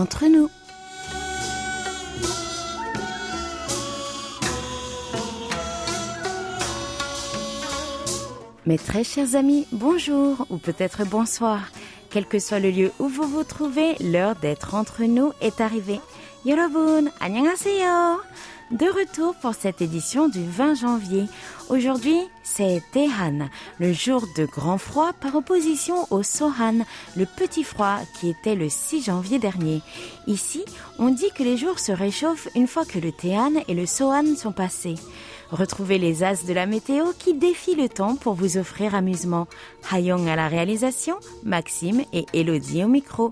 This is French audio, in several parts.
entre nous. Mes très chers amis, bonjour ou peut-être bonsoir. Quel que soit le lieu où vous vous trouvez, l'heure d'être entre nous est arrivée. 여러분, 안녕하세요. De retour pour cette édition du 20 janvier. Aujourd'hui, c'est Tehan, le jour de grand froid par opposition au Sohan, le petit froid qui était le 6 janvier dernier. Ici, on dit que les jours se réchauffent une fois que le Tehan et le Sohan sont passés. Retrouvez les as de la météo qui défient le temps pour vous offrir amusement. Hayong à la réalisation, Maxime et Elodie au micro.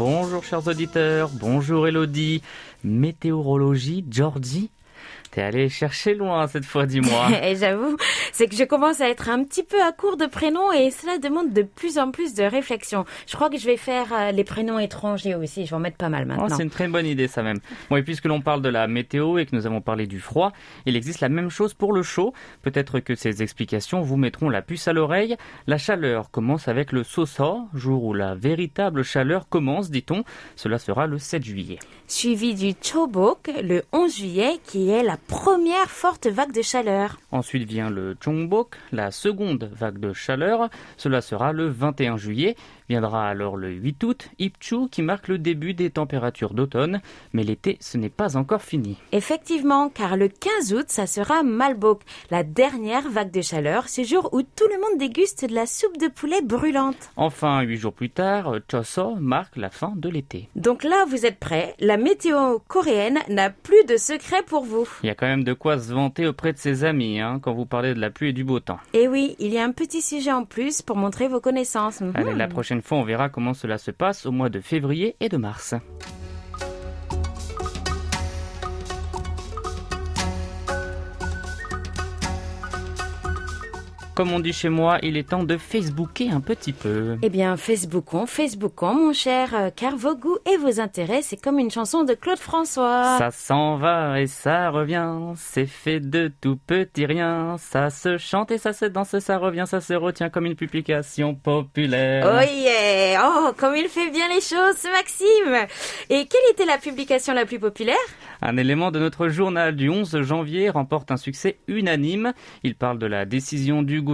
Bonjour chers auditeurs, bonjour Elodie, météorologie, Georgie T'es allé chercher loin cette fois, dis-moi. et j'avoue, c'est que je commence à être un petit peu à court de prénoms et cela demande de plus en plus de réflexion. Je crois que je vais faire euh, les prénoms étrangers aussi. Je vais en mettre pas mal maintenant. Oh, c'est une très bonne idée, ça même. Bon, et puisque l'on parle de la météo et que nous avons parlé du froid, il existe la même chose pour le chaud. Peut-être que ces explications vous mettront la puce à l'oreille. La chaleur commence avec le Sosa, jour où la véritable chaleur commence, dit-on. Cela sera le 7 juillet. Suivi du Chobok, le 11 juillet, qui est la première forte vague de chaleur. Ensuite vient le Chongbok, la seconde vague de chaleur. Cela sera le 21 juillet. Viendra alors le 8 août, Ipchu, qui marque le début des températures d'automne. Mais l'été, ce n'est pas encore fini. Effectivement, car le 15 août, ça sera Malbok, la dernière vague de chaleur, ce jour où tout le monde déguste de la soupe de poulet brûlante. Enfin, huit jours plus tard, Choso marque la fin de l'été. Donc là, vous êtes prêts La météo coréenne n'a plus de secret pour vous. Y a quand même de quoi se vanter auprès de ses amis hein, quand vous parlez de la pluie et du beau temps. Et oui, il y a un petit sujet en plus pour montrer vos connaissances. Allez, la prochaine fois, on verra comment cela se passe au mois de février et de mars. Comme on dit chez moi, il est temps de Facebooker un petit peu. Eh bien, Facebookons, Facebookons, mon cher, euh, car vos goûts et vos intérêts, c'est comme une chanson de Claude François. Ça s'en va et ça revient, c'est fait de tout petit rien. Ça se chante et ça se danse, ça revient, ça se retient comme une publication populaire. Oh yeah Oh, comme il fait bien les choses, ce Maxime Et quelle était la publication la plus populaire? Un élément de notre journal du 11 janvier remporte un succès unanime. Il parle de la décision du gouvernement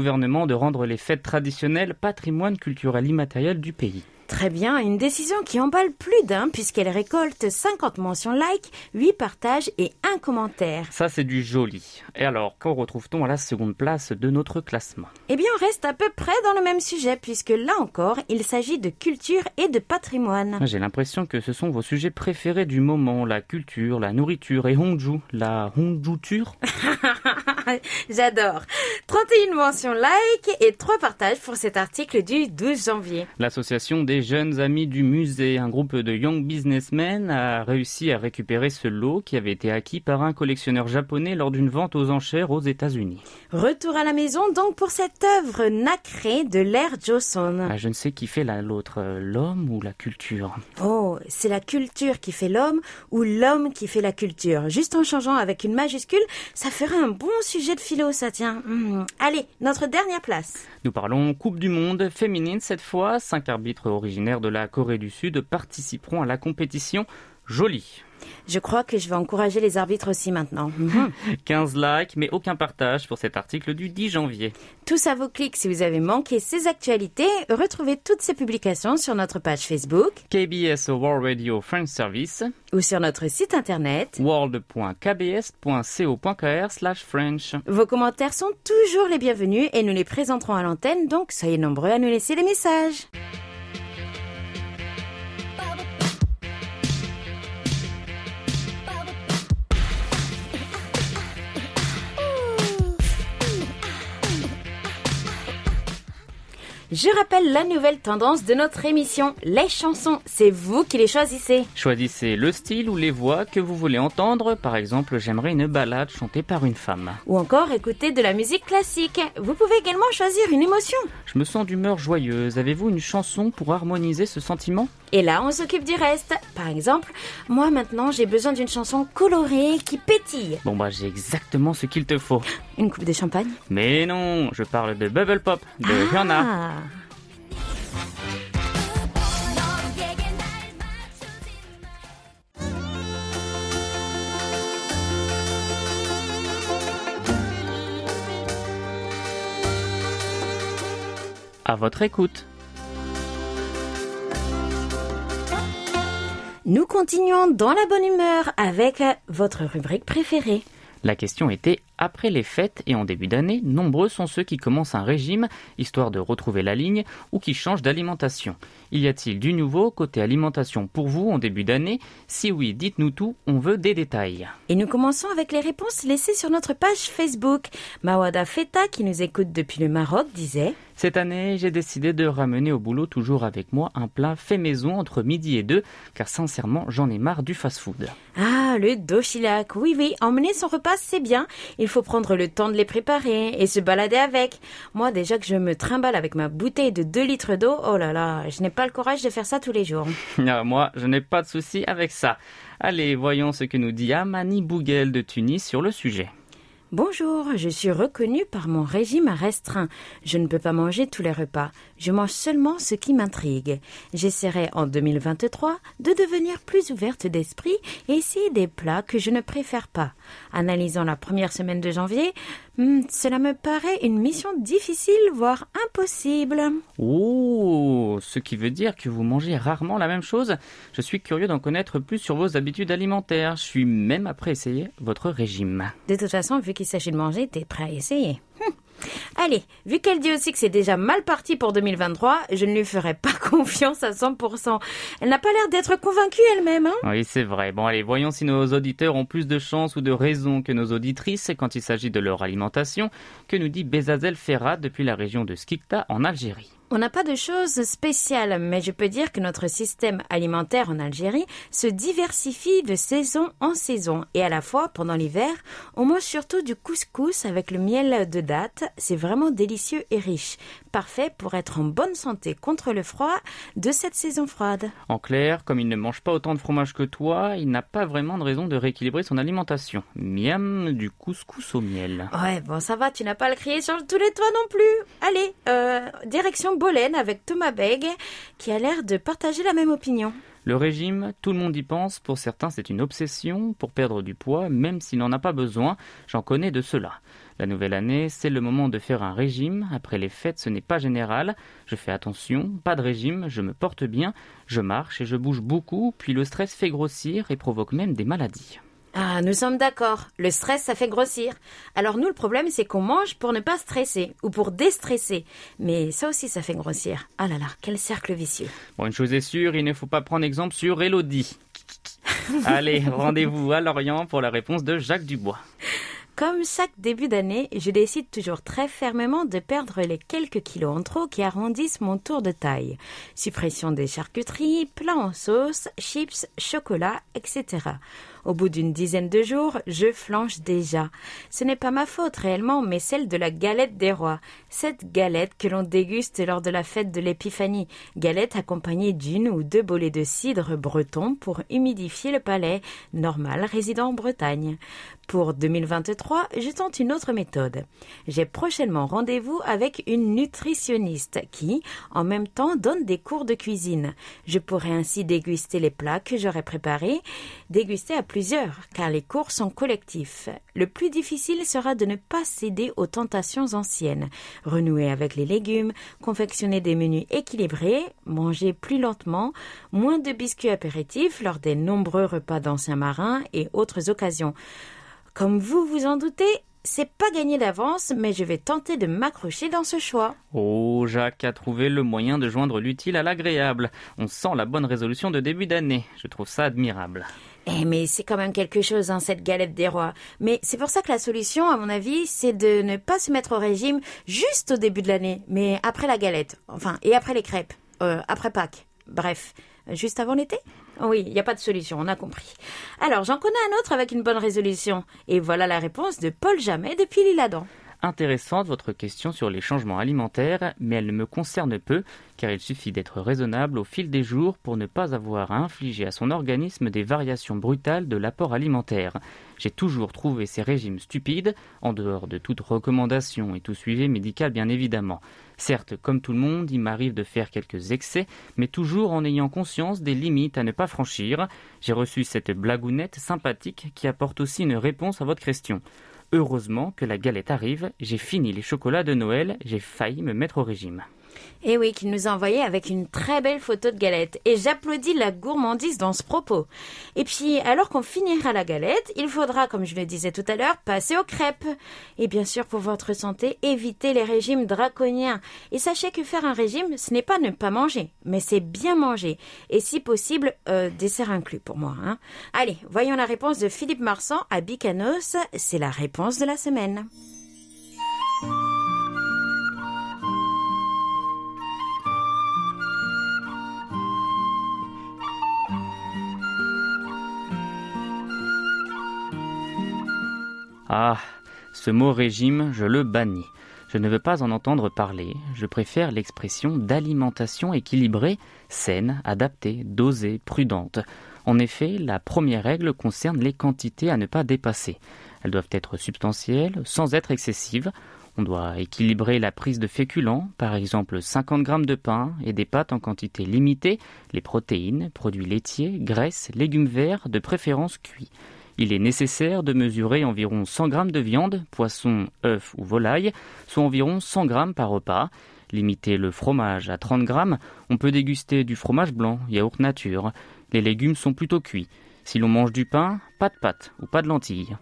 de rendre les fêtes traditionnelles patrimoine culturel immatériel du pays. Très bien, une décision qui emballe plus d'un puisqu'elle récolte 50 mentions like, 8 partages et un commentaire. Ça, c'est du joli. Et alors, qu'en retrouve-t-on à la seconde place de notre classement? Eh bien, on reste à peu près dans le même sujet puisque là encore, il s'agit de culture et de patrimoine. J'ai l'impression que ce sont vos sujets préférés du moment, la culture, la nourriture et Hongju, la Hongjuture? J'adore. 31 mentions like et 3 partages pour cet article du 12 janvier. L'association des jeunes amis du musée, un groupe de young businessmen, a réussi à récupérer ce lot qui avait été acquis par un collectionneur japonais lors d'une vente aux enchères aux États-Unis. Retour à la maison donc pour cette œuvre nacrée de l'ère Joseon. Ah, je ne sais qui fait l'autre, l'homme ou la culture. Oh, c'est la culture qui fait l'homme ou l'homme qui fait la culture. Juste en changeant avec une majuscule, ça ferait un bon sujet de philo, ça tient. Mmh. Allez, notre dernière place. Nous parlons Coupe du Monde féminine cette fois. Cinq arbitres originaires de la Corée du Sud participeront à la compétition. Jolie. Je crois que je vais encourager les arbitres aussi maintenant. 15 likes, mais aucun partage pour cet article du 10 janvier. Tous à vos clics si vous avez manqué ces actualités. Retrouvez toutes ces publications sur notre page Facebook. KBS World Radio French Service. Ou sur notre site internet. world.kbs.co.kr slash French. Vos commentaires sont toujours les bienvenus et nous les présenterons à l'antenne, donc soyez nombreux à nous laisser des messages. Je rappelle la nouvelle tendance de notre émission, les chansons. C'est vous qui les choisissez. Choisissez le style ou les voix que vous voulez entendre. Par exemple, j'aimerais une balade chantée par une femme. Ou encore écouter de la musique classique. Vous pouvez également choisir une émotion. Je me sens d'humeur joyeuse. Avez-vous une chanson pour harmoniser ce sentiment? Et là, on s'occupe du reste. Par exemple, moi maintenant, j'ai besoin d'une chanson colorée qui pétille. Bon bah j'ai exactement ce qu'il te faut. Une coupe de champagne? Mais non, je parle de Bubble Pop de Rihanna. Ah. À votre écoute. Nous continuons dans la bonne humeur avec votre rubrique préférée. La question était après les fêtes et en début d'année, nombreux sont ceux qui commencent un régime, histoire de retrouver la ligne, ou qui changent d'alimentation. Y a-t-il du nouveau côté alimentation pour vous en début d'année? Si oui, dites-nous tout, on veut des détails. Et nous commençons avec les réponses laissées sur notre page Facebook. Mawada Feta, qui nous écoute depuis le Maroc, disait Cette année, j'ai décidé de ramener au boulot toujours avec moi un plat fait maison entre midi et deux, car sincèrement, j'en ai marre du fast-food. Ah, le doshilak. Oui, oui, emmener son repas, c'est bien. Il faut prendre le temps de les préparer et se balader avec. Moi, déjà que je me trimballe avec ma bouteille de 2 litres d'eau, oh là là, je n'ai pas le courage de faire ça tous les jours. Ah, Moi, je n'ai pas de souci avec ça. Allez, voyons ce que nous dit Amani Bouguel de Tunis sur le sujet. Bonjour, je suis reconnue par mon régime restreint. Je ne peux pas manger tous les repas. Je mange seulement ce qui m'intrigue. J'essaierai en 2023 de devenir plus ouverte d'esprit et essayer des plats que je ne préfère pas. Analysant la première semaine de janvier, hmm, cela me paraît une mission difficile, voire impossible. Oh, ce qui veut dire que vous mangez rarement la même chose. Je suis curieux d'en connaître plus sur vos habitudes alimentaires. Je suis même après essayer votre régime. De toute façon, vu qu'il s'agit de manger, t'es prêt à essayer. Hum. Allez, vu qu'elle dit aussi que c'est déjà mal parti pour 2023, je ne lui ferai pas confiance à 100%. Elle n'a pas l'air d'être convaincue elle-même, hein Oui, c'est vrai. Bon, allez, voyons si nos auditeurs ont plus de chance ou de raison que nos auditrices quand il s'agit de leur alimentation, que nous dit Bezazel Ferrat depuis la région de Skikta en Algérie. On n'a pas de choses spéciales, mais je peux dire que notre système alimentaire en Algérie se diversifie de saison en saison. Et à la fois, pendant l'hiver, on mange surtout du couscous avec le miel de date. C'est vraiment délicieux et riche. Parfait pour être en bonne santé contre le froid de cette saison froide. En clair, comme il ne mange pas autant de fromage que toi, il n'a pas vraiment de raison de rééquilibrer son alimentation. Miam, du couscous au miel. Ouais, bon, ça va, tu n'as pas à le crier sur tous les toits non plus. Allez, euh, direction Bolène avec Thomas Beg, qui a l'air de partager la même opinion. Le régime, tout le monde y pense. Pour certains, c'est une obsession pour perdre du poids, même s'il n'en a pas besoin. J'en connais de cela. La nouvelle année, c'est le moment de faire un régime. Après les fêtes, ce n'est pas général. Je fais attention, pas de régime, je me porte bien, je marche et je bouge beaucoup, puis le stress fait grossir et provoque même des maladies. Ah, nous sommes d'accord. Le stress, ça fait grossir. Alors nous, le problème, c'est qu'on mange pour ne pas stresser ou pour déstresser. Mais ça aussi, ça fait grossir. Ah là là, quel cercle vicieux. Bon, une chose est sûre, il ne faut pas prendre exemple sur Elodie. Allez, rendez-vous à Lorient pour la réponse de Jacques Dubois. Comme chaque début d'année, je décide toujours très fermement de perdre les quelques kilos en trop qui arrondissent mon tour de taille. Suppression des charcuteries, plats en sauce, chips, chocolat, etc. Au bout d'une dizaine de jours, je flanche déjà. Ce n'est pas ma faute réellement, mais celle de la galette des rois. Cette galette que l'on déguste lors de la fête de l'épiphanie. Galette accompagnée d'une ou deux bolées de cidre breton pour humidifier le palais, normal résident en Bretagne. Pour 2023, je tente une autre méthode. J'ai prochainement rendez-vous avec une nutritionniste qui, en même temps, donne des cours de cuisine. Je pourrai ainsi déguster les plats que j'aurai préparés, déguster à plusieurs, car les cours sont collectifs. Le plus difficile sera de ne pas céder aux tentations anciennes. Renouer avec les légumes, confectionner des menus équilibrés, manger plus lentement, moins de biscuits apéritifs lors des nombreux repas d'anciens marins et autres occasions. Comme vous vous en doutez, c'est pas gagné d'avance, mais je vais tenter de m'accrocher dans ce choix. Oh, Jacques a trouvé le moyen de joindre l'utile à l'agréable. On sent la bonne résolution de début d'année. Je trouve ça admirable. Eh, mais c'est quand même quelque chose, hein, cette galette des rois. Mais c'est pour ça que la solution, à mon avis, c'est de ne pas se mettre au régime juste au début de l'année, mais après la galette. Enfin, et après les crêpes. Euh, après Pâques. Bref, juste avant l'été? Oui, il n'y a pas de solution, on a compris. Alors, j'en connais un autre avec une bonne résolution. Et voilà la réponse de Paul Jamais depuis l'Île-Adam intéressante votre question sur les changements alimentaires, mais elle ne me concerne peu, car il suffit d'être raisonnable au fil des jours pour ne pas avoir à infliger à son organisme des variations brutales de l'apport alimentaire. J'ai toujours trouvé ces régimes stupides, en dehors de toute recommandation et tout suivi médical bien évidemment. Certes, comme tout le monde, il m'arrive de faire quelques excès, mais toujours en ayant conscience des limites à ne pas franchir. J'ai reçu cette blagounette sympathique qui apporte aussi une réponse à votre question. Heureusement que la galette arrive, j'ai fini les chocolats de Noël, j'ai failli me mettre au régime. Et eh oui, qu'il nous a envoyé avec une très belle photo de galette. Et j'applaudis la gourmandise dans ce propos. Et puis, alors qu'on finira la galette, il faudra, comme je le disais tout à l'heure, passer aux crêpes. Et bien sûr, pour votre santé, évitez les régimes draconiens. Et sachez que faire un régime, ce n'est pas ne pas manger, mais c'est bien manger. Et si possible, euh, dessert inclus pour moi. Hein. Allez, voyons la réponse de Philippe Marsan à Bicanos. C'est la réponse de la semaine. Ah, ce mot régime, je le bannis. Je ne veux pas en entendre parler, je préfère l'expression d'alimentation équilibrée, saine, adaptée, dosée, prudente. En effet, la première règle concerne les quantités à ne pas dépasser. Elles doivent être substantielles, sans être excessives. On doit équilibrer la prise de féculents, par exemple 50 g de pain et des pâtes en quantité limitée, les protéines, produits laitiers, graisses, légumes verts, de préférence cuits. Il est nécessaire de mesurer environ 100 g de viande, poisson, œuf ou volaille, soit environ 100 g par repas. Limiter le fromage à 30 g, on peut déguster du fromage blanc, yaourt nature. Les légumes sont plutôt cuits. Si l'on mange du pain, pas de pâtes ou pas de lentilles.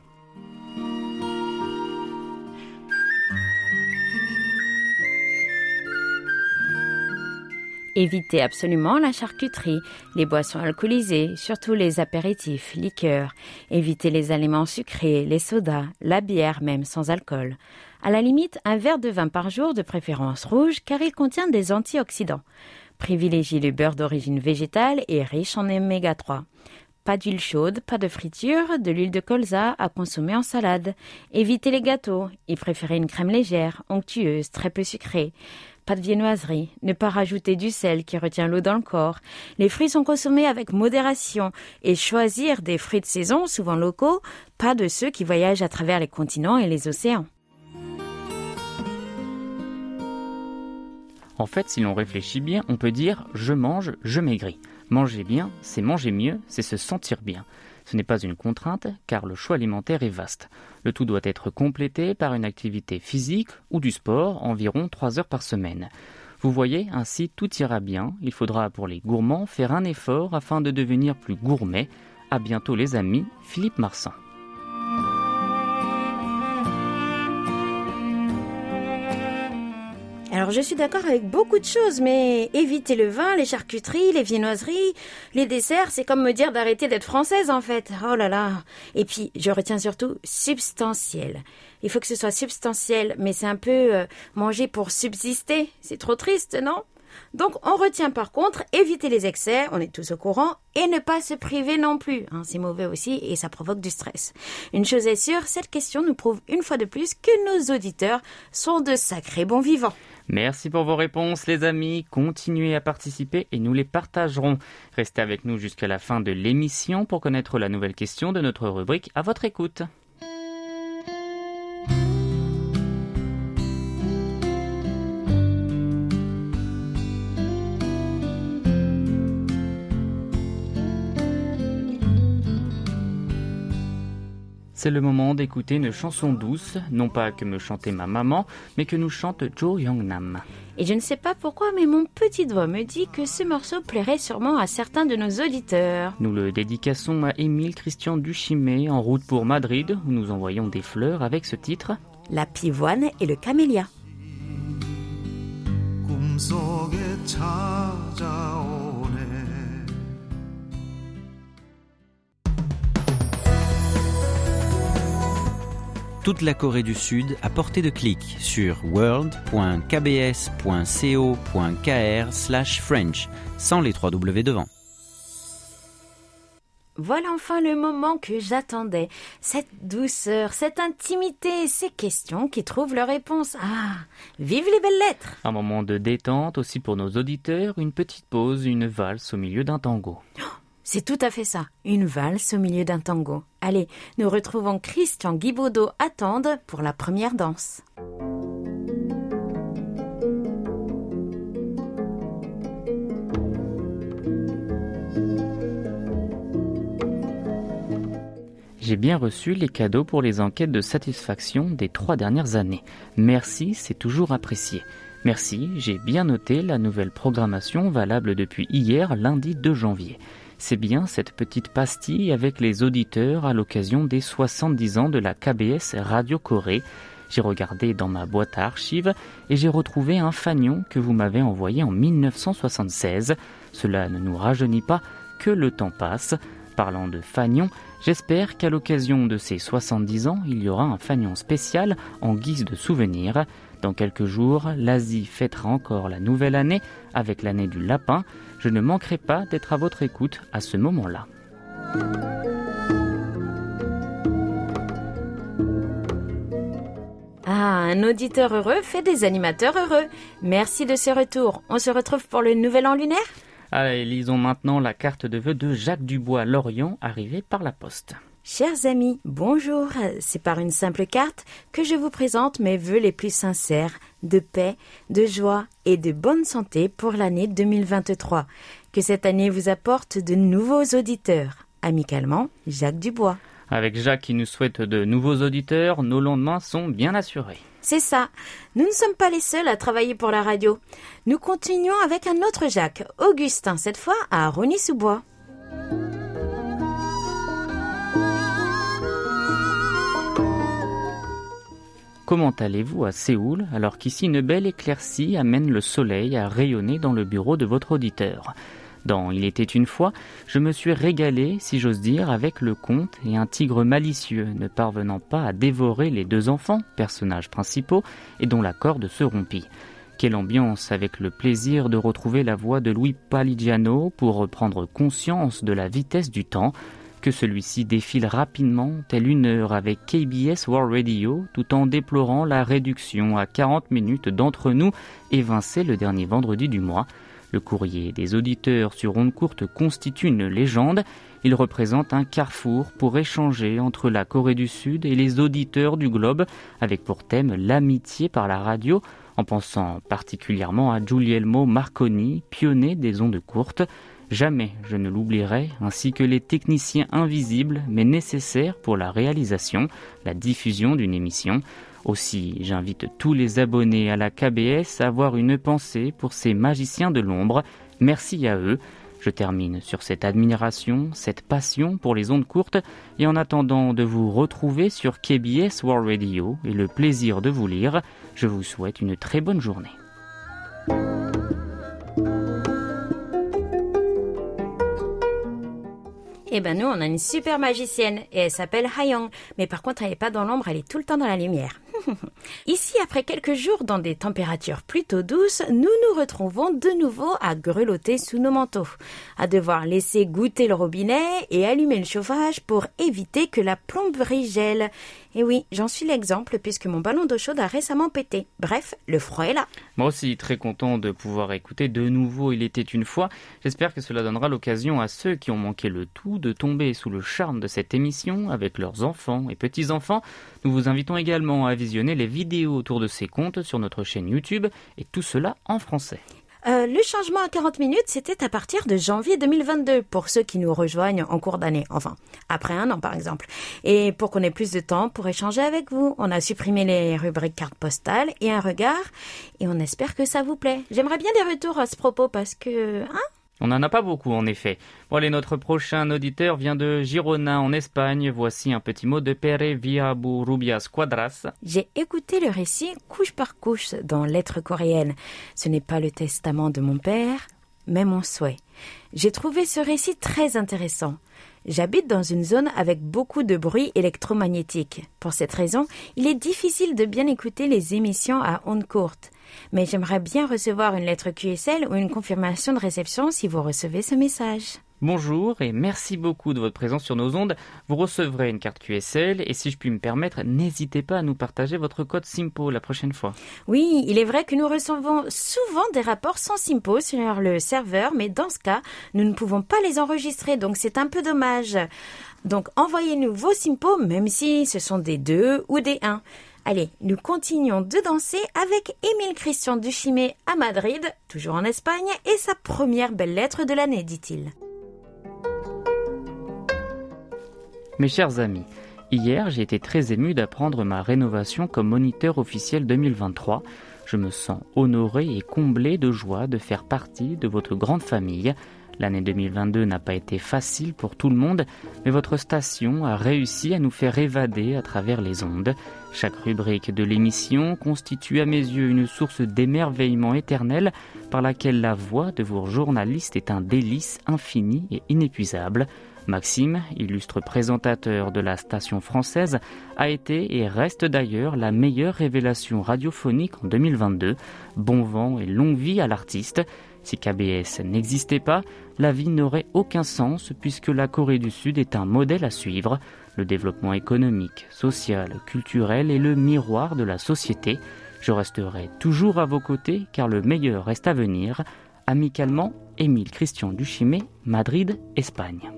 Évitez absolument la charcuterie, les boissons alcoolisées, surtout les apéritifs, liqueurs. Évitez les aliments sucrés, les sodas, la bière même sans alcool. À la limite, un verre de vin par jour, de préférence rouge, car il contient des antioxydants. Privilégiez le beurre d'origine végétale et riche en oméga 3. Pas d'huile chaude, pas de friture, de l'huile de colza à consommer en salade. Évitez les gâteaux et préférez une crème légère, onctueuse, très peu sucrée. Pas de viennoiserie, ne pas rajouter du sel qui retient l'eau dans le corps. Les fruits sont consommés avec modération et choisir des fruits de saison, souvent locaux, pas de ceux qui voyagent à travers les continents et les océans. En fait, si l'on réfléchit bien, on peut dire je mange, je maigris. Manger bien, c'est manger mieux, c'est se sentir bien. Ce n'est pas une contrainte, car le choix alimentaire est vaste. Le tout doit être complété par une activité physique ou du sport, environ 3 heures par semaine. Vous voyez, ainsi tout ira bien. Il faudra pour les gourmands faire un effort afin de devenir plus gourmet. À bientôt les amis, Philippe Marsan. Alors je suis d'accord avec beaucoup de choses, mais éviter le vin, les charcuteries, les viennoiseries, les desserts, c'est comme me dire d'arrêter d'être française en fait. Oh là là. Et puis je retiens surtout substantiel. Il faut que ce soit substantiel, mais c'est un peu euh, manger pour subsister. C'est trop triste, non? Donc on retient par contre éviter les excès, on est tous au courant, et ne pas se priver non plus. Hein, c'est mauvais aussi et ça provoque du stress. Une chose est sûre, cette question nous prouve une fois de plus que nos auditeurs sont de sacrés bons vivants. Merci pour vos réponses les amis, continuez à participer et nous les partagerons. Restez avec nous jusqu'à la fin de l'émission pour connaître la nouvelle question de notre rubrique à votre écoute. C'est le moment d'écouter une chanson douce, non pas que me chantait ma maman, mais que nous chante Jo Young-nam. Et je ne sais pas pourquoi, mais mon petit doigt me dit que ce morceau plairait sûrement à certains de nos auditeurs. Nous le dédicassons à Émile Christian Duchimé en route pour Madrid, où nous envoyons des fleurs avec ce titre La pivoine et le camélia. Toute la Corée du Sud à portée de clic sur world.kbs.co.kr/french sans les trois W devant. Voilà enfin le moment que j'attendais. Cette douceur, cette intimité, ces questions qui trouvent leur réponse. Ah, vive les belles lettres Un moment de détente aussi pour nos auditeurs, une petite pause, une valse au milieu d'un tango. C'est tout à fait ça, une valse au milieu d'un tango. Allez, nous retrouvons Christian Guibaudot à Tende pour la première danse. J'ai bien reçu les cadeaux pour les enquêtes de satisfaction des trois dernières années. Merci, c'est toujours apprécié. Merci, j'ai bien noté la nouvelle programmation valable depuis hier, lundi 2 janvier. C'est bien cette petite pastille avec les auditeurs à l'occasion des 70 ans de la KBS Radio Corée. J'ai regardé dans ma boîte à archives et j'ai retrouvé un fanion que vous m'avez envoyé en 1976. Cela ne nous rajeunit pas, que le temps passe. Parlant de fanion, j'espère qu'à l'occasion de ces 70 ans, il y aura un fanion spécial en guise de souvenir. Dans quelques jours, l'Asie fêtera encore la nouvelle année avec l'année du lapin. Je ne manquerai pas d'être à votre écoute à ce moment-là. Ah, un auditeur heureux fait des animateurs heureux. Merci de ce retour. On se retrouve pour le nouvel an lunaire? Allez, lisons maintenant la carte de vœux de Jacques Dubois Lorient, arrivé par la poste. Chers amis, bonjour. C'est par une simple carte que je vous présente mes vœux les plus sincères de paix, de joie et de bonne santé pour l'année 2023. Que cette année vous apporte de nouveaux auditeurs. Amicalement, Jacques Dubois. Avec Jacques qui nous souhaite de nouveaux auditeurs, nos lendemains sont bien assurés. C'est ça. Nous ne sommes pas les seuls à travailler pour la radio. Nous continuons avec un autre Jacques, Augustin, cette fois à Rony-sous-Bois. Comment allez-vous à Séoul alors qu'ici une belle éclaircie amène le soleil à rayonner dans le bureau de votre auditeur? Dans Il était une fois, je me suis régalé, si j'ose dire, avec le conte et un tigre malicieux ne parvenant pas à dévorer les deux enfants, personnages principaux, et dont la corde se rompit. Quelle ambiance avec le plaisir de retrouver la voix de Louis Paligiano pour reprendre conscience de la vitesse du temps, que celui-ci défile rapidement, telle une heure avec KBS World Radio, tout en déplorant la réduction à 40 minutes d'entre nous évincés le dernier vendredi du mois. Le courrier des auditeurs sur onde courte constitue une légende. Il représente un carrefour pour échanger entre la Corée du Sud et les auditeurs du globe, avec pour thème l'amitié par la radio, en pensant particulièrement à Giulielmo Marconi, pionnier des ondes courtes. Jamais je ne l'oublierai, ainsi que les techniciens invisibles mais nécessaires pour la réalisation, la diffusion d'une émission. Aussi, j'invite tous les abonnés à la KBS à avoir une pensée pour ces magiciens de l'ombre. Merci à eux. Je termine sur cette admiration, cette passion pour les ondes courtes, et en attendant de vous retrouver sur KBS World Radio et le plaisir de vous lire, je vous souhaite une très bonne journée. Eh ben nous, on a une super magicienne et elle s'appelle Hayong. Mais par contre, elle n'est pas dans l'ombre, elle est tout le temps dans la lumière. Ici, après quelques jours dans des températures plutôt douces, nous nous retrouvons de nouveau à grelotter sous nos manteaux, à devoir laisser goûter le robinet et allumer le chauffage pour éviter que la plomberie gèle. Et oui, j'en suis l'exemple puisque mon ballon d'eau chaude a récemment pété. Bref, le froid est là. Moi aussi, très content de pouvoir écouter de nouveau Il était une fois. J'espère que cela donnera l'occasion à ceux qui ont manqué le tout de tomber sous le charme de cette émission avec leurs enfants et petits-enfants. Nous vous invitons également à visionner les vidéos autour de ces contes sur notre chaîne YouTube et tout cela en français. Euh, le changement à 40 minutes, c'était à partir de janvier 2022 pour ceux qui nous rejoignent en cours d'année, enfin après un an par exemple. Et pour qu'on ait plus de temps pour échanger avec vous, on a supprimé les rubriques cartes postales et un regard et on espère que ça vous plaît. J'aimerais bien des retours à ce propos parce que... Hein on n'en a pas beaucoup en effet. Bon allez, notre prochain auditeur vient de Girona en Espagne. Voici un petit mot de Pere Rubias Quadras. J'ai écouté le récit couche par couche dans Lettres coréennes. Ce n'est pas le testament de mon père, mais mon souhait. J'ai trouvé ce récit très intéressant. J'habite dans une zone avec beaucoup de bruit électromagnétique. Pour cette raison, il est difficile de bien écouter les émissions à ondes courtes. Mais j'aimerais bien recevoir une lettre QSL ou une confirmation de réception si vous recevez ce message. Bonjour et merci beaucoup de votre présence sur nos ondes. Vous recevrez une carte QSL et si je puis me permettre, n'hésitez pas à nous partager votre code SIMPO la prochaine fois. Oui, il est vrai que nous recevons souvent des rapports sans SIMPO sur le serveur, mais dans ce cas, nous ne pouvons pas les enregistrer, donc c'est un peu dommage. Donc envoyez-nous vos SIMPO, même si ce sont des 2 ou des 1. Allez, nous continuons de danser avec Émile Christian Duchimé à Madrid, toujours en Espagne, et sa première belle lettre de l'année, dit-il. Mes chers amis, hier j'ai été très ému d'apprendre ma rénovation comme moniteur officiel 2023. Je me sens honoré et comblé de joie de faire partie de votre grande famille. L'année 2022 n'a pas été facile pour tout le monde, mais votre station a réussi à nous faire évader à travers les ondes. Chaque rubrique de l'émission constitue à mes yeux une source d'émerveillement éternel par laquelle la voix de vos journalistes est un délice infini et inépuisable. Maxime, illustre présentateur de la station française, a été et reste d'ailleurs la meilleure révélation radiophonique en 2022. Bon vent et longue vie à l'artiste. Si KBS n'existait pas, la vie n'aurait aucun sens puisque la Corée du Sud est un modèle à suivre. Le développement économique, social, culturel est le miroir de la société. Je resterai toujours à vos côtés car le meilleur reste à venir. Amicalement, Émile Christian Duchimé, Madrid, Espagne.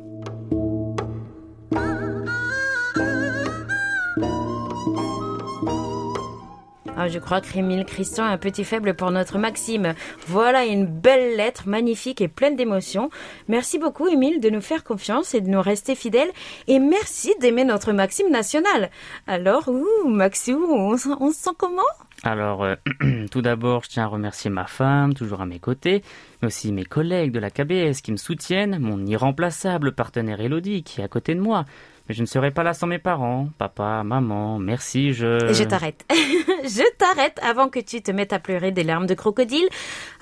Ah, je crois que Rémile Christian a un petit faible pour notre Maxime. Voilà une belle lettre, magnifique et pleine d'émotions. Merci beaucoup, Émile, de nous faire confiance et de nous rester fidèles. Et merci d'aimer notre Maxime national. Alors, ouh, Maxime, on, se sent comment? Alors, euh, tout d'abord, je tiens à remercier ma femme, toujours à mes côtés, mais aussi mes collègues de la KBS qui me soutiennent, mon irremplaçable partenaire Elodie qui est à côté de moi, mais je ne serai pas là sans mes parents. Papa, maman, merci, je... Je t'arrête. je t'arrête avant que tu te mettes à pleurer des larmes de crocodile.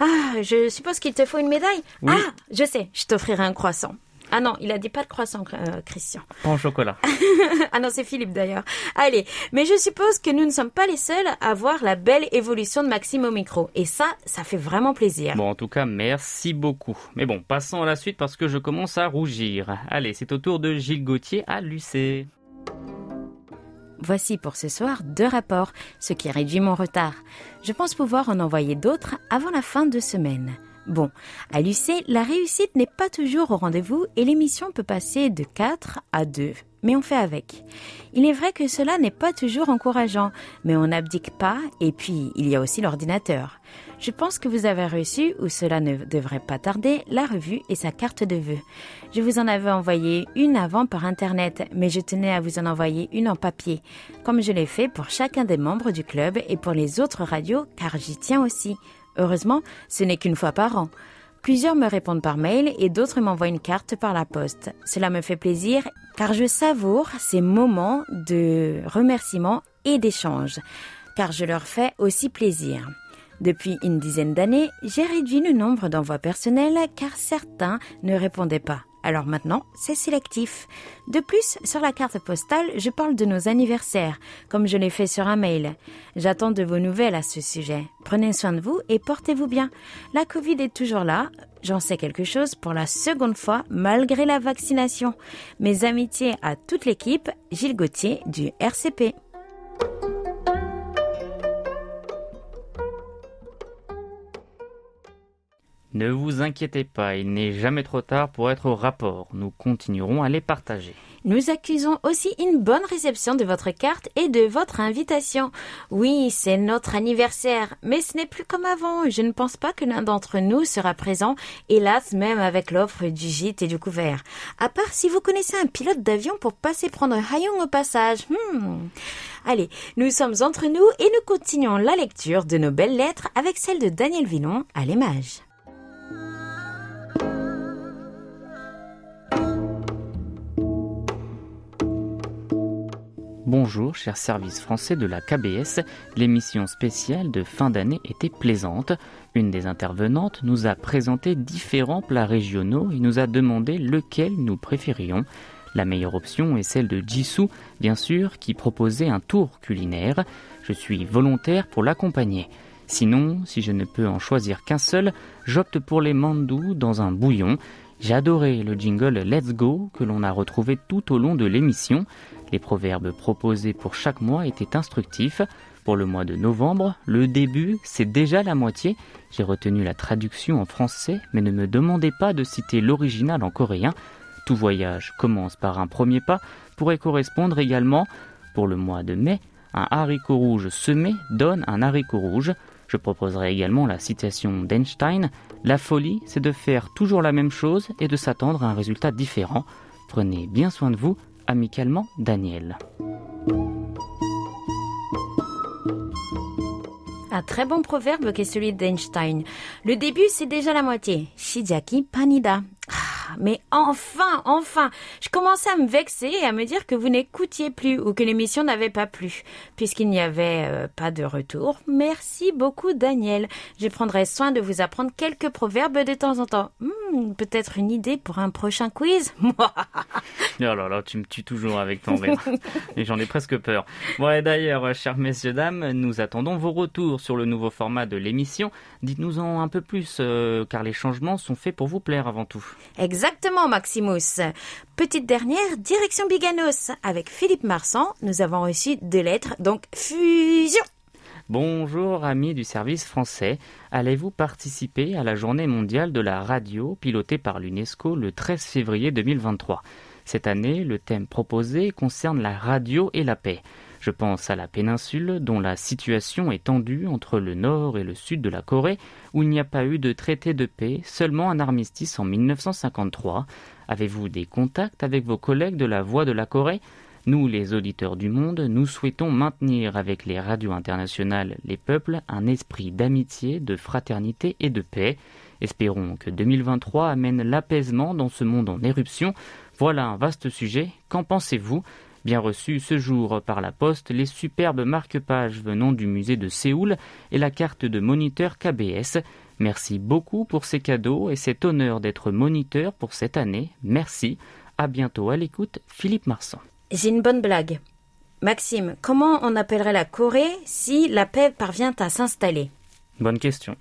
Ah, je suppose qu'il te faut une médaille. Ah, je sais, je t'offrirai un croissant. Ah non, il a dit pas de croissant, euh, Christian. Pas en chocolat. ah non, c'est Philippe d'ailleurs. Allez, mais je suppose que nous ne sommes pas les seuls à voir la belle évolution de Maxime au micro. Et ça, ça fait vraiment plaisir. Bon, en tout cas, merci beaucoup. Mais bon, passons à la suite parce que je commence à rougir. Allez, c'est au tour de Gilles Gauthier à Lucé. Voici pour ce soir deux rapports, ce qui réduit mon retard. Je pense pouvoir en envoyer d'autres avant la fin de semaine. Bon, à l'UC, la réussite n'est pas toujours au rendez-vous et l'émission peut passer de 4 à 2, mais on fait avec. Il est vrai que cela n'est pas toujours encourageant, mais on n'abdique pas et puis il y a aussi l'ordinateur. Je pense que vous avez reçu, ou cela ne devrait pas tarder, la revue et sa carte de vœux. Je vous en avais envoyé une avant par Internet, mais je tenais à vous en envoyer une en papier, comme je l'ai fait pour chacun des membres du club et pour les autres radios, car j'y tiens aussi. Heureusement, ce n'est qu'une fois par an. Plusieurs me répondent par mail et d'autres m'envoient une carte par la poste. Cela me fait plaisir car je savoure ces moments de remerciement et d'échange, car je leur fais aussi plaisir. Depuis une dizaine d'années, j'ai réduit le nombre d'envois personnels car certains ne répondaient pas. Alors maintenant, c'est sélectif. De plus, sur la carte postale, je parle de nos anniversaires, comme je l'ai fait sur un mail. J'attends de vos nouvelles à ce sujet. Prenez soin de vous et portez-vous bien. La Covid est toujours là. J'en sais quelque chose pour la seconde fois malgré la vaccination. Mes amitiés à toute l'équipe, Gilles Gauthier du RCP. Ne vous inquiétez pas, il n'est jamais trop tard pour être au rapport. Nous continuerons à les partager. Nous accusons aussi une bonne réception de votre carte et de votre invitation. Oui, c'est notre anniversaire, mais ce n'est plus comme avant. Je ne pense pas que l'un d'entre nous sera présent, hélas même avec l'offre du gîte et du couvert. À part si vous connaissez un pilote d'avion pour passer prendre Hayong au passage. Hmm. Allez, nous sommes entre nous et nous continuons la lecture de nos belles lettres avec celle de Daniel Villon à l'image. Bonjour, cher service français de la KBS. L'émission spéciale de fin d'année était plaisante. Une des intervenantes nous a présenté différents plats régionaux et nous a demandé lequel nous préférions. La meilleure option est celle de Jisoo, bien sûr, qui proposait un tour culinaire. Je suis volontaire pour l'accompagner. Sinon, si je ne peux en choisir qu'un seul, j'opte pour les mandous dans un bouillon. Adoré le jingle Let's Go que l'on a retrouvé tout au long de l'émission. Les proverbes proposés pour chaque mois étaient instructifs. Pour le mois de novembre, le début, c'est déjà la moitié. J'ai retenu la traduction en français, mais ne me demandez pas de citer l'original en coréen. Tout voyage commence par un premier pas pourrait correspondre également, pour le mois de mai, un haricot rouge semé donne un haricot rouge. Je proposerai également la citation d'Einstein. La folie, c'est de faire toujours la même chose et de s'attendre à un résultat différent. Prenez bien soin de vous. Amicalement, Daniel. Un très bon proverbe qu'est celui d'Einstein. Le début, c'est déjà la moitié. Shijaki panida. Mais enfin, enfin, je commençais à me vexer et à me dire que vous n'écoutiez plus ou que l'émission n'avait pas plu, puisqu'il n'y avait euh, pas de retour. Merci beaucoup, Daniel. Je prendrai soin de vous apprendre quelques proverbes de temps en temps. Hmm, peut-être une idée pour un prochain quiz Oh là là, tu me tues toujours avec ton rire. et j'en ai presque peur. Bon, d'ailleurs, chers messieurs, dames, nous attendons vos retours sur le nouveau format de l'émission. Dites-nous-en un peu plus, euh, car les changements sont faits pour vous plaire avant tout. Exactement, Maximus. Petite dernière, direction Biganos. Avec Philippe Marsan, nous avons reçu deux lettres, donc fusion. Bonjour amis du service français, allez-vous participer à la journée mondiale de la radio pilotée par l'UNESCO le 13 février 2023 Cette année, le thème proposé concerne la radio et la paix. Je pense à la péninsule dont la situation est tendue entre le nord et le sud de la Corée, où il n'y a pas eu de traité de paix, seulement un armistice en 1953. Avez-vous des contacts avec vos collègues de la Voix de la Corée? Nous, les auditeurs du monde, nous souhaitons maintenir avec les radios internationales les peuples un esprit d'amitié, de fraternité et de paix. Espérons que 2023 amène l'apaisement dans ce monde en éruption. Voilà un vaste sujet. Qu'en pensez-vous? Bien reçu ce jour par la poste les superbes marque-pages venant du musée de Séoul et la carte de moniteur KBS. Merci beaucoup pour ces cadeaux et cet honneur d'être moniteur pour cette année. Merci. À bientôt à l'écoute, Philippe Marsan. J'ai une bonne blague. Maxime, comment on appellerait la Corée si la paix parvient à s'installer? Bonne question.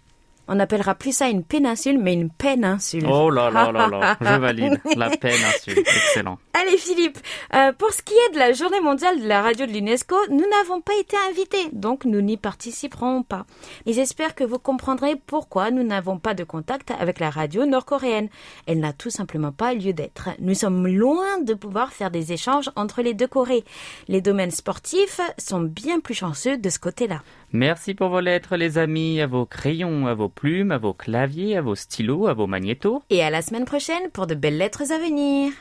On appellera plus ça une péninsule, mais une péninsule. Oh là là là là, je valide. La péninsule, excellent. Allez Philippe, euh, pour ce qui est de la journée mondiale de la radio de l'UNESCO, nous n'avons pas été invités, donc nous n'y participerons pas. Et j'espère que vous comprendrez pourquoi nous n'avons pas de contact avec la radio nord-coréenne. Elle n'a tout simplement pas lieu d'être. Nous sommes loin de pouvoir faire des échanges entre les deux Corées. Les domaines sportifs sont bien plus chanceux de ce côté-là. Merci pour vos lettres, les amis, à vos crayons, à vos plumes, à vos claviers, à vos stylos, à vos magnétos. Et à la semaine prochaine pour de belles lettres à venir.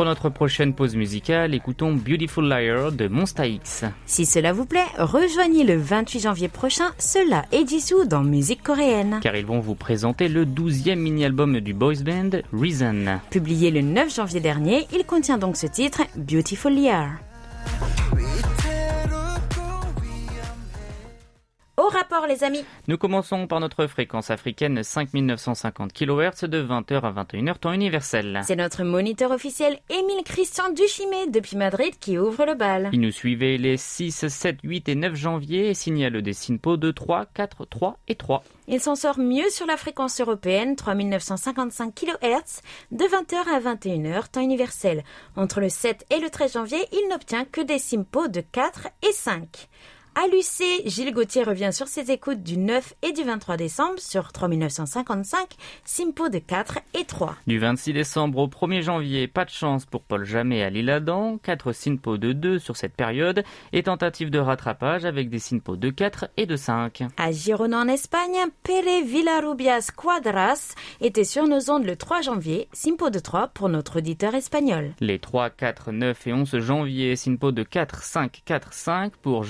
Pour notre prochaine pause musicale, écoutons Beautiful Liar de Monsta X. Si cela vous plaît, rejoignez le 28 janvier prochain cela et Jisoo dans musique coréenne. Car ils vont vous présenter le 12e mini-album du boys band Reason. Publié le 9 janvier dernier, il contient donc ce titre Beautiful Liar. Rapport, les amis. Nous commençons par notre fréquence africaine 5950 kHz de 20h à 21h, temps universel. C'est notre moniteur officiel Émile Christian Duchimé depuis Madrid qui ouvre le bal. Il nous suivait les 6, 7, 8 et 9 janvier et signale des SINPO de 3, 4, 3 et 3. Il s'en sort mieux sur la fréquence européenne 3955 kHz de 20h à 21h, temps universel. Entre le 7 et le 13 janvier, il n'obtient que des SINPO de 4 et 5. À l'UC, Gilles Gauthier revient sur ses écoutes du 9 et du 23 décembre sur 3955, Simpo de 4 et 3. Du 26 décembre au 1er janvier, pas de chance pour Paul Jamais à l'Île-Adam, 4 Simpo de 2 sur cette période et tentative de rattrapage avec des Simpo de 4 et de 5. À Girona en Espagne, Pere Villarubias Quadras était sur nos ondes le 3 janvier, Simpo de 3 pour notre auditeur espagnol. Les 3, 4, 9 et 11 janvier, Simpo de 4, 5, 4, 5 pour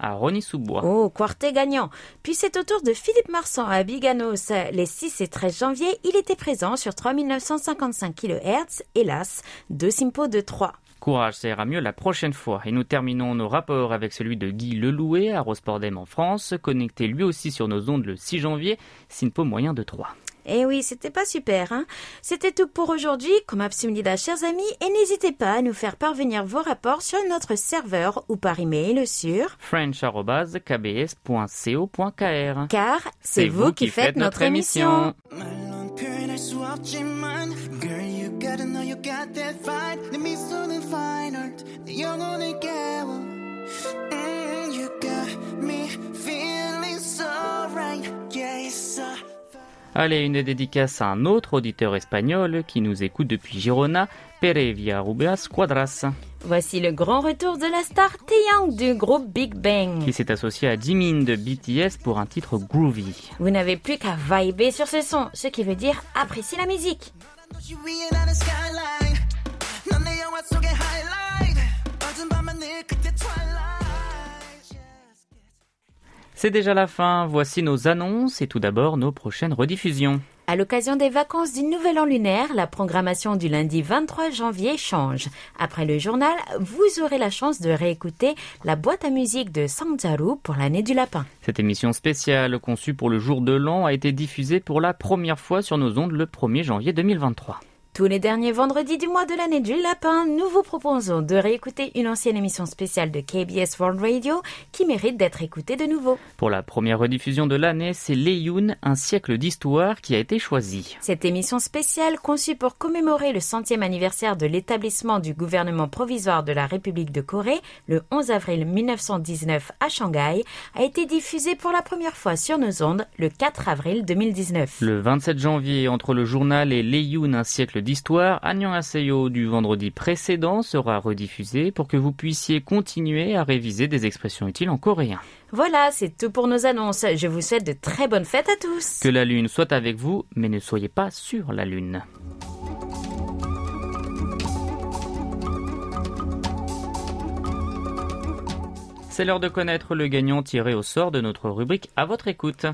À Rony-sous-Bois. Oh, quartet gagnant. Puis c'est au tour de Philippe Marsan à Biganos. Les 6 et 13 janvier, il était présent sur 3955 kHz, hélas, deux Simpo de 3. Courage, ça ira mieux la prochaine fois. Et nous terminons nos rapports avec celui de Guy Lelouet à Rospordem en France, connecté lui aussi sur nos ondes le 6 janvier, Simpo moyen de 3. Eh oui, c'était pas super, hein. C'était tout pour aujourd'hui, comme Absumnida, chers amis, et n'hésitez pas à nous faire parvenir vos rapports sur notre serveur ou par email sur french.kbs.co.kr car c'est vous qui faites notre émission. 말 Allez, une dédicace à un autre auditeur espagnol qui nous écoute depuis Girona, Pere Villarrubias Quadras, Voici le grand retour de la star Taeyang du groupe Big Bang. qui s'est associé à Jimin de BTS pour un titre groovy. Vous n'avez plus qu'à vibrer sur ce son, ce qui veut dire apprécier la musique. C'est déjà la fin, voici nos annonces et tout d'abord nos prochaines rediffusions. À l'occasion des vacances du Nouvel An lunaire, la programmation du lundi 23 janvier change. Après le journal, vous aurez la chance de réécouter la boîte à musique de Sangjaru pour l'année du lapin. Cette émission spéciale conçue pour le jour de l'an a été diffusée pour la première fois sur nos ondes le 1er janvier 2023. Tous les derniers vendredis du mois de l'année du lapin, nous vous proposons de réécouter une ancienne émission spéciale de KBS World Radio qui mérite d'être écoutée de nouveau. Pour la première rediffusion de l'année, c'est Leiyun, un siècle d'histoire qui a été choisi. Cette émission spéciale, conçue pour commémorer le centième anniversaire de l'établissement du gouvernement provisoire de la République de Corée, le 11 avril 1919 à Shanghai, a été diffusée pour la première fois sur nos ondes le 4 avril 2019. Le 27 janvier, entre le journal et Leiyun, un siècle d'histoire, Annyeong Aseyo du vendredi précédent sera rediffusé pour que vous puissiez continuer à réviser des expressions utiles en coréen. Voilà, c'est tout pour nos annonces. Je vous souhaite de très bonnes fêtes à tous. Que la lune soit avec vous, mais ne soyez pas sur la lune. C'est l'heure de connaître le gagnant tiré au sort de notre rubrique à votre écoute.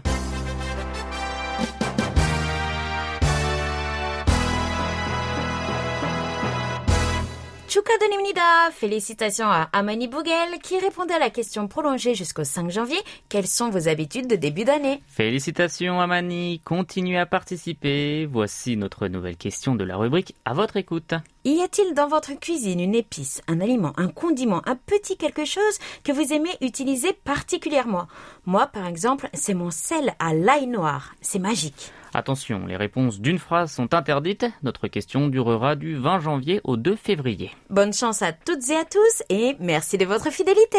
축하드립니다. Félicitations à Amani Bougel qui répondait à la question prolongée jusqu'au 5 janvier. Quelles sont vos habitudes de début d'année Félicitations Amani, continuez à participer. Voici notre nouvelle question de la rubrique à votre écoute. Y a-t-il dans votre cuisine une épice, un aliment, un condiment, un petit quelque chose que vous aimez utiliser particulièrement? Moi, par exemple, c'est mon sel à l'ail noir. C'est magique. Attention, les réponses d'une phrase sont interdites. Notre question durera du 20 janvier au 2 février. Bonne chance à toutes et à tous et merci de votre fidélité.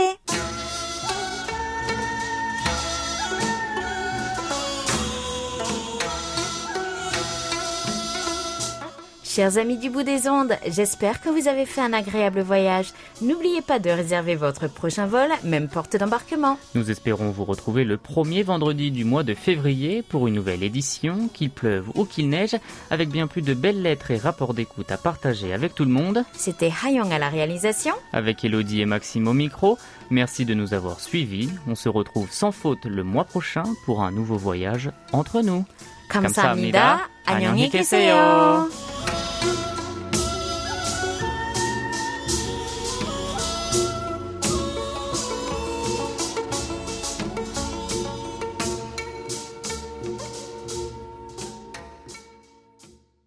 Chers amis du bout des ondes, j'espère que vous avez fait un agréable voyage. N'oubliez pas de réserver votre prochain vol, même porte d'embarquement. Nous espérons vous retrouver le premier vendredi du mois de février pour une nouvelle édition, qu'il pleuve ou qu'il neige, avec bien plus de belles lettres et rapports d'écoute à partager avec tout le monde. C'était Hayong à la réalisation. Avec Elodie et Maxime au micro, merci de nous avoir suivis. On se retrouve sans faute le mois prochain pour un nouveau voyage entre nous. 감사합니다. 안녕히 계세요.